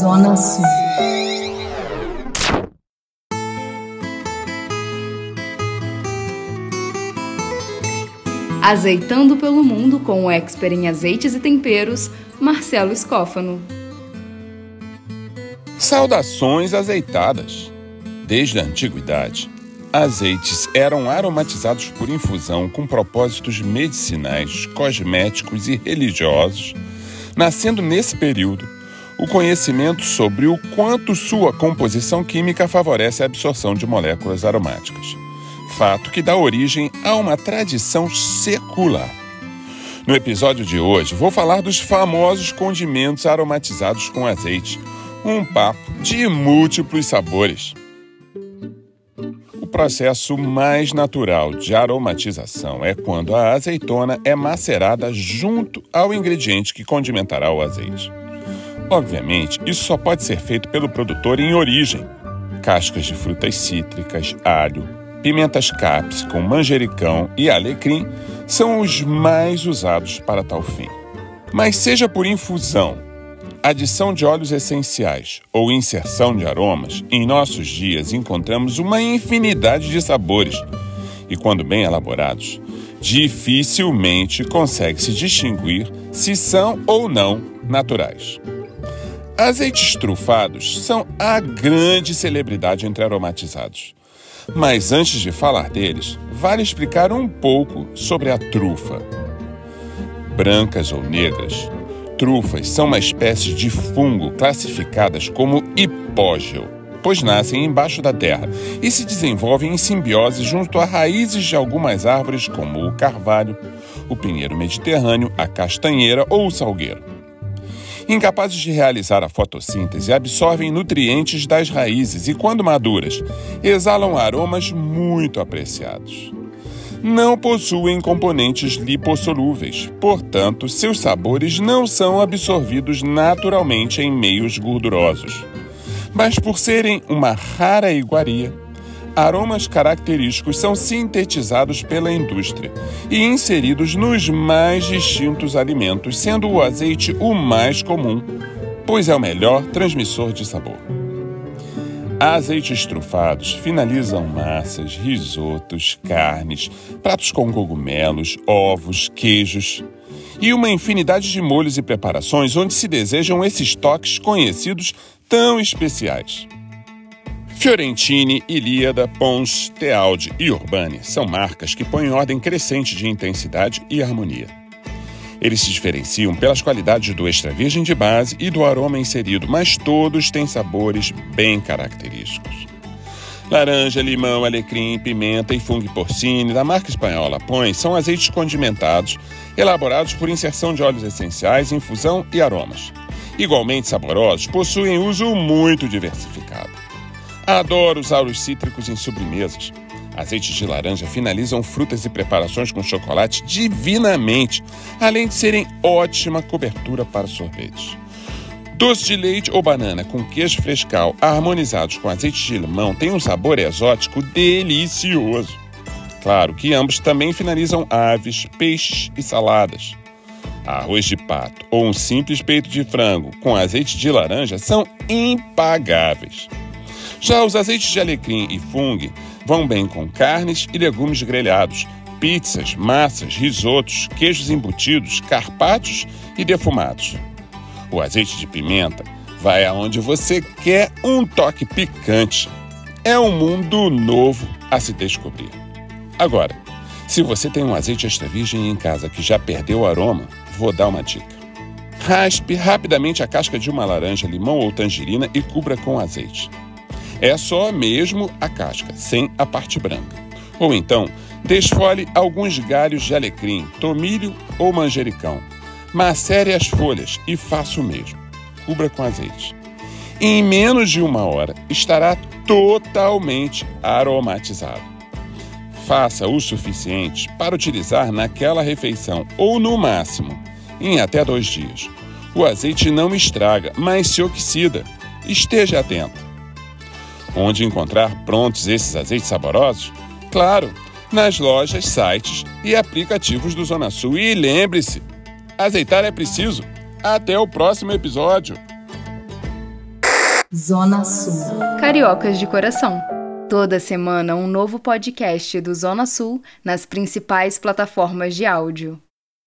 Zona Sul. Azeitando pelo mundo com o expert em azeites e temperos, Marcelo Escófano. Saudações azeitadas! Desde a antiguidade, azeites eram aromatizados por infusão com propósitos medicinais, cosméticos e religiosos, nascendo nesse período o conhecimento sobre o quanto sua composição química favorece a absorção de moléculas aromáticas. Fato que dá origem a uma tradição secular. No episódio de hoje, vou falar dos famosos condimentos aromatizados com azeite, um papo de múltiplos sabores processo mais natural de aromatização é quando a azeitona é macerada junto ao ingrediente que condimentará o azeite. Obviamente, isso só pode ser feito pelo produtor em origem. Cascas de frutas cítricas, alho, pimentas capsicum, manjericão e alecrim são os mais usados para tal fim. Mas seja por infusão, adição de óleos essenciais ou inserção de aromas, em nossos dias encontramos uma infinidade de sabores e, quando bem elaborados, dificilmente consegue-se distinguir se são ou não naturais. Azeites trufados são a grande celebridade entre aromatizados. Mas antes de falar deles, vale explicar um pouco sobre a trufa. Brancas ou negras, Trufas são uma espécie de fungo classificadas como hipógeo, pois nascem embaixo da terra e se desenvolvem em simbiose junto a raízes de algumas árvores, como o carvalho, o pinheiro mediterrâneo, a castanheira ou o salgueiro. Incapazes de realizar a fotossíntese, absorvem nutrientes das raízes e, quando maduras, exalam aromas muito apreciados não possuem componentes lipossolúveis, portanto, seus sabores não são absorvidos naturalmente em meios gordurosos. Mas por serem uma rara iguaria, aromas característicos são sintetizados pela indústria e inseridos nos mais distintos alimentos, sendo o azeite o mais comum, pois é o melhor transmissor de sabor. Azeites trufados finalizam massas, risotos, carnes, pratos com cogumelos, ovos, queijos e uma infinidade de molhos e preparações onde se desejam esses toques conhecidos tão especiais. Fiorentini, Ilíada, Pons, Tealdi e Urbani são marcas que põem ordem crescente de intensidade e harmonia. Eles se diferenciam pelas qualidades do extra virgem de base e do aroma inserido, mas todos têm sabores bem característicos. Laranja, limão, alecrim, pimenta e fungo porcine da marca espanhola Põe são azeites condimentados, elaborados por inserção de óleos essenciais, infusão e aromas. Igualmente saborosos, possuem uso muito diversificado. Adoro usar os cítricos em sobremesas. Azeites de laranja finalizam frutas e preparações com chocolate divinamente, além de serem ótima cobertura para sorvetes. Doce de leite ou banana com queijo frescal harmonizados com azeite de limão têm um sabor exótico delicioso. Claro que ambos também finalizam aves, peixes e saladas. Arroz de pato ou um simples peito de frango com azeite de laranja são impagáveis. Já os azeites de alecrim e fungo Vão bem com carnes e legumes grelhados, pizzas, massas, risotos, queijos embutidos, carpaccios e defumados. O azeite de pimenta vai aonde você quer um toque picante. É um mundo novo a se descobrir. Agora, se você tem um azeite extra virgem em casa que já perdeu o aroma, vou dar uma dica. Raspe rapidamente a casca de uma laranja, limão ou tangerina e cubra com azeite. É só mesmo a casca, sem a parte branca. Ou então, desfole alguns galhos de alecrim, tomilho ou manjericão. Macere as folhas e faça o mesmo. Cubra com azeite. Em menos de uma hora estará totalmente aromatizado. Faça o suficiente para utilizar naquela refeição ou, no máximo, em até dois dias. O azeite não estraga, mas se oxida. Esteja atento. Onde encontrar prontos esses azeites saborosos? Claro, nas lojas, sites e aplicativos do Zona Sul. E lembre-se, Azeitar é preciso. Até o próximo episódio. Zona Sul. Cariocas de coração. Toda semana um novo podcast do Zona Sul nas principais plataformas de áudio.